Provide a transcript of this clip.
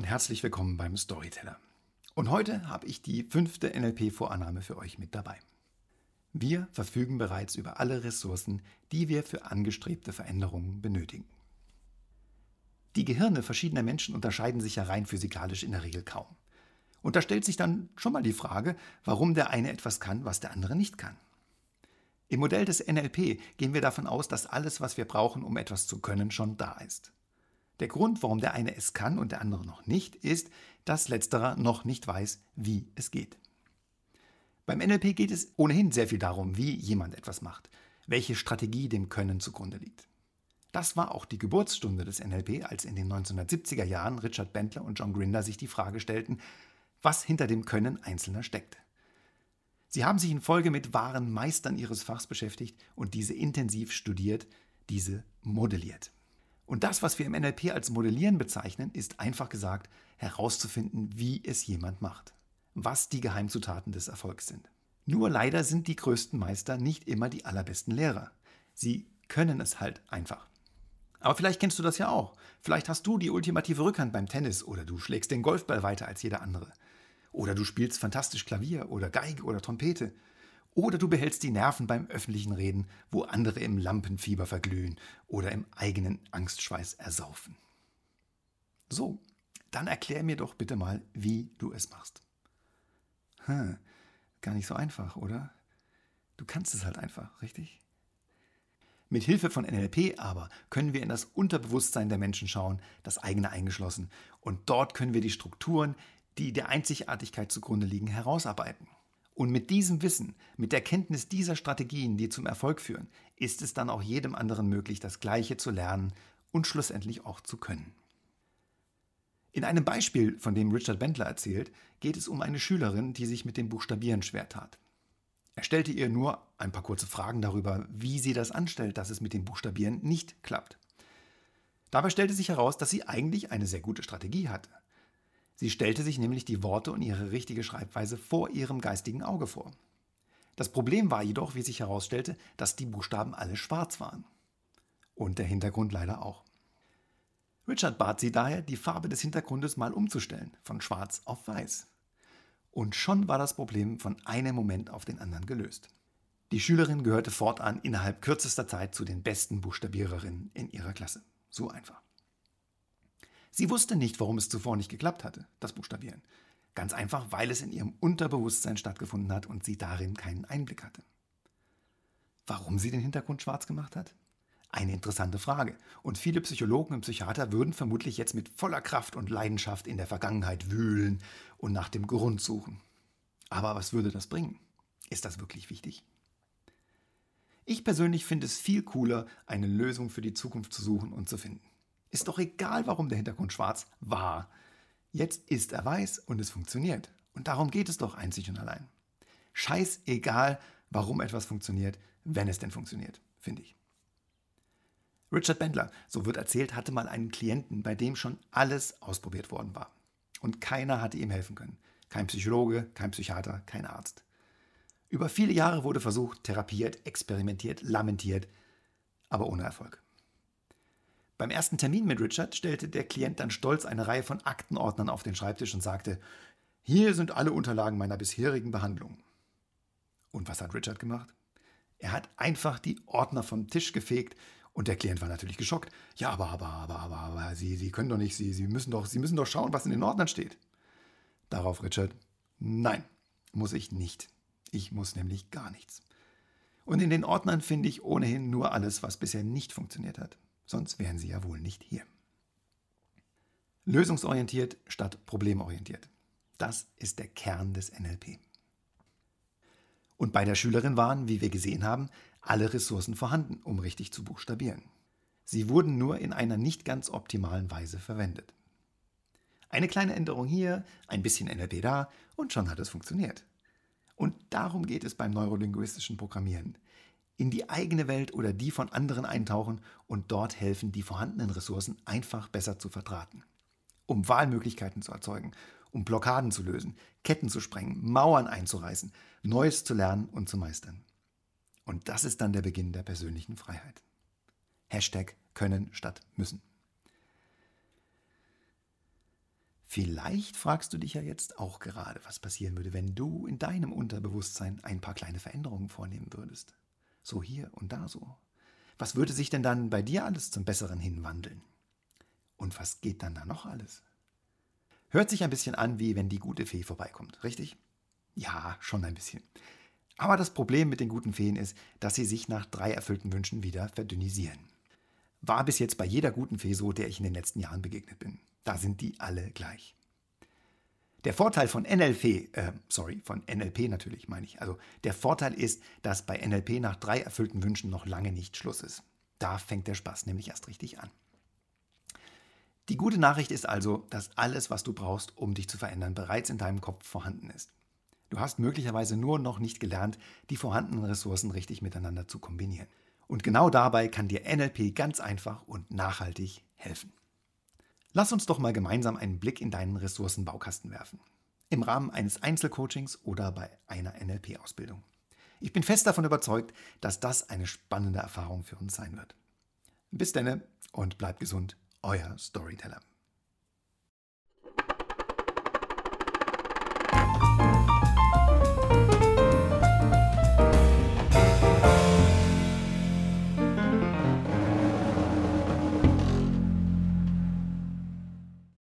Und herzlich willkommen beim Storyteller. Und heute habe ich die fünfte NLP-Vorannahme für euch mit dabei. Wir verfügen bereits über alle Ressourcen, die wir für angestrebte Veränderungen benötigen. Die Gehirne verschiedener Menschen unterscheiden sich ja rein physikalisch in der Regel kaum. Und da stellt sich dann schon mal die Frage, warum der eine etwas kann, was der andere nicht kann. Im Modell des NLP gehen wir davon aus, dass alles, was wir brauchen, um etwas zu können, schon da ist. Der Grund, warum der eine es kann und der andere noch nicht, ist, dass letzterer noch nicht weiß, wie es geht. Beim NLP geht es ohnehin sehr viel darum, wie jemand etwas macht, welche Strategie dem Können zugrunde liegt. Das war auch die Geburtsstunde des NLP, als in den 1970er Jahren Richard Bentler und John Grinder sich die Frage stellten, was hinter dem Können Einzelner steckt. Sie haben sich in Folge mit wahren Meistern ihres Fachs beschäftigt und diese intensiv studiert, diese modelliert. Und das, was wir im NLP als Modellieren bezeichnen, ist einfach gesagt herauszufinden, wie es jemand macht, was die Geheimzutaten des Erfolgs sind. Nur leider sind die größten Meister nicht immer die allerbesten Lehrer. Sie können es halt einfach. Aber vielleicht kennst du das ja auch. Vielleicht hast du die ultimative Rückhand beim Tennis oder du schlägst den Golfball weiter als jeder andere. Oder du spielst fantastisch Klavier oder Geige oder Trompete. Oder du behältst die Nerven beim öffentlichen Reden, wo andere im Lampenfieber verglühen oder im eigenen Angstschweiß ersaufen. So, dann erklär mir doch bitte mal, wie du es machst. Hm, gar nicht so einfach, oder? Du kannst es halt einfach, richtig? Mit Hilfe von NLP aber können wir in das Unterbewusstsein der Menschen schauen, das eigene eingeschlossen, und dort können wir die Strukturen, die der Einzigartigkeit zugrunde liegen, herausarbeiten. Und mit diesem Wissen, mit der Kenntnis dieser Strategien, die zum Erfolg führen, ist es dann auch jedem anderen möglich, das Gleiche zu lernen und schlussendlich auch zu können. In einem Beispiel, von dem Richard Bentler erzählt, geht es um eine Schülerin, die sich mit dem Buchstabieren schwer tat. Er stellte ihr nur ein paar kurze Fragen darüber, wie sie das anstellt, dass es mit dem Buchstabieren nicht klappt. Dabei stellte sich heraus, dass sie eigentlich eine sehr gute Strategie hatte. Sie stellte sich nämlich die Worte und ihre richtige Schreibweise vor ihrem geistigen Auge vor. Das Problem war jedoch, wie sich herausstellte, dass die Buchstaben alle schwarz waren. Und der Hintergrund leider auch. Richard bat sie daher, die Farbe des Hintergrundes mal umzustellen, von schwarz auf weiß. Und schon war das Problem von einem Moment auf den anderen gelöst. Die Schülerin gehörte fortan innerhalb kürzester Zeit zu den besten Buchstabiererinnen in ihrer Klasse. So einfach. Sie wusste nicht, warum es zuvor nicht geklappt hatte, das Buchstabieren. Ganz einfach, weil es in ihrem Unterbewusstsein stattgefunden hat und sie darin keinen Einblick hatte. Warum sie den Hintergrund schwarz gemacht hat? Eine interessante Frage. Und viele Psychologen und Psychiater würden vermutlich jetzt mit voller Kraft und Leidenschaft in der Vergangenheit wühlen und nach dem Grund suchen. Aber was würde das bringen? Ist das wirklich wichtig? Ich persönlich finde es viel cooler, eine Lösung für die Zukunft zu suchen und zu finden. Ist doch egal, warum der Hintergrund schwarz war. Jetzt ist er weiß und es funktioniert. Und darum geht es doch einzig und allein. Scheißegal, warum etwas funktioniert, wenn es denn funktioniert, finde ich. Richard Bendler, so wird erzählt, hatte mal einen Klienten, bei dem schon alles ausprobiert worden war. Und keiner hatte ihm helfen können. Kein Psychologe, kein Psychiater, kein Arzt. Über viele Jahre wurde versucht, therapiert, experimentiert, lamentiert, aber ohne Erfolg. Beim ersten Termin mit Richard stellte der Klient dann stolz eine Reihe von Aktenordnern auf den Schreibtisch und sagte, hier sind alle Unterlagen meiner bisherigen Behandlung. Und was hat Richard gemacht? Er hat einfach die Ordner vom Tisch gefegt und der Klient war natürlich geschockt. Ja, aber, aber, aber, aber, aber, Sie, Sie können doch nicht, Sie, Sie, müssen doch, Sie müssen doch schauen, was in den Ordnern steht. Darauf Richard, nein, muss ich nicht. Ich muss nämlich gar nichts. Und in den Ordnern finde ich ohnehin nur alles, was bisher nicht funktioniert hat sonst wären sie ja wohl nicht hier. Lösungsorientiert statt problemorientiert. Das ist der Kern des NLP. Und bei der Schülerin waren, wie wir gesehen haben, alle Ressourcen vorhanden, um richtig zu buchstabieren. Sie wurden nur in einer nicht ganz optimalen Weise verwendet. Eine kleine Änderung hier, ein bisschen NLP da und schon hat es funktioniert. Und darum geht es beim neurolinguistischen Programmieren in die eigene Welt oder die von anderen eintauchen und dort helfen, die vorhandenen Ressourcen einfach besser zu verdrahten. Um Wahlmöglichkeiten zu erzeugen, um Blockaden zu lösen, Ketten zu sprengen, Mauern einzureißen, Neues zu lernen und zu meistern. Und das ist dann der Beginn der persönlichen Freiheit. Hashtag können statt müssen. Vielleicht fragst du dich ja jetzt auch gerade, was passieren würde, wenn du in deinem Unterbewusstsein ein paar kleine Veränderungen vornehmen würdest. So hier und da so. Was würde sich denn dann bei dir alles zum Besseren hinwandeln? Und was geht dann da noch alles? Hört sich ein bisschen an, wie wenn die gute Fee vorbeikommt, richtig? Ja, schon ein bisschen. Aber das Problem mit den guten Feen ist, dass sie sich nach drei erfüllten Wünschen wieder verdünnisieren. War bis jetzt bei jeder guten Fee so, der ich in den letzten Jahren begegnet bin. Da sind die alle gleich. Der Vorteil von NLP, äh, sorry, von NLP natürlich meine ich. Also der Vorteil ist, dass bei NLP nach drei erfüllten Wünschen noch lange nicht Schluss ist. Da fängt der Spaß nämlich erst richtig an. Die gute Nachricht ist also, dass alles, was du brauchst, um dich zu verändern, bereits in deinem Kopf vorhanden ist. Du hast möglicherweise nur noch nicht gelernt, die vorhandenen Ressourcen richtig miteinander zu kombinieren. Und genau dabei kann dir NLP ganz einfach und nachhaltig helfen. Lass uns doch mal gemeinsam einen Blick in deinen Ressourcenbaukasten werfen. Im Rahmen eines Einzelcoachings oder bei einer NLP-Ausbildung. Ich bin fest davon überzeugt, dass das eine spannende Erfahrung für uns sein wird. Bis denne und bleibt gesund, euer Storyteller.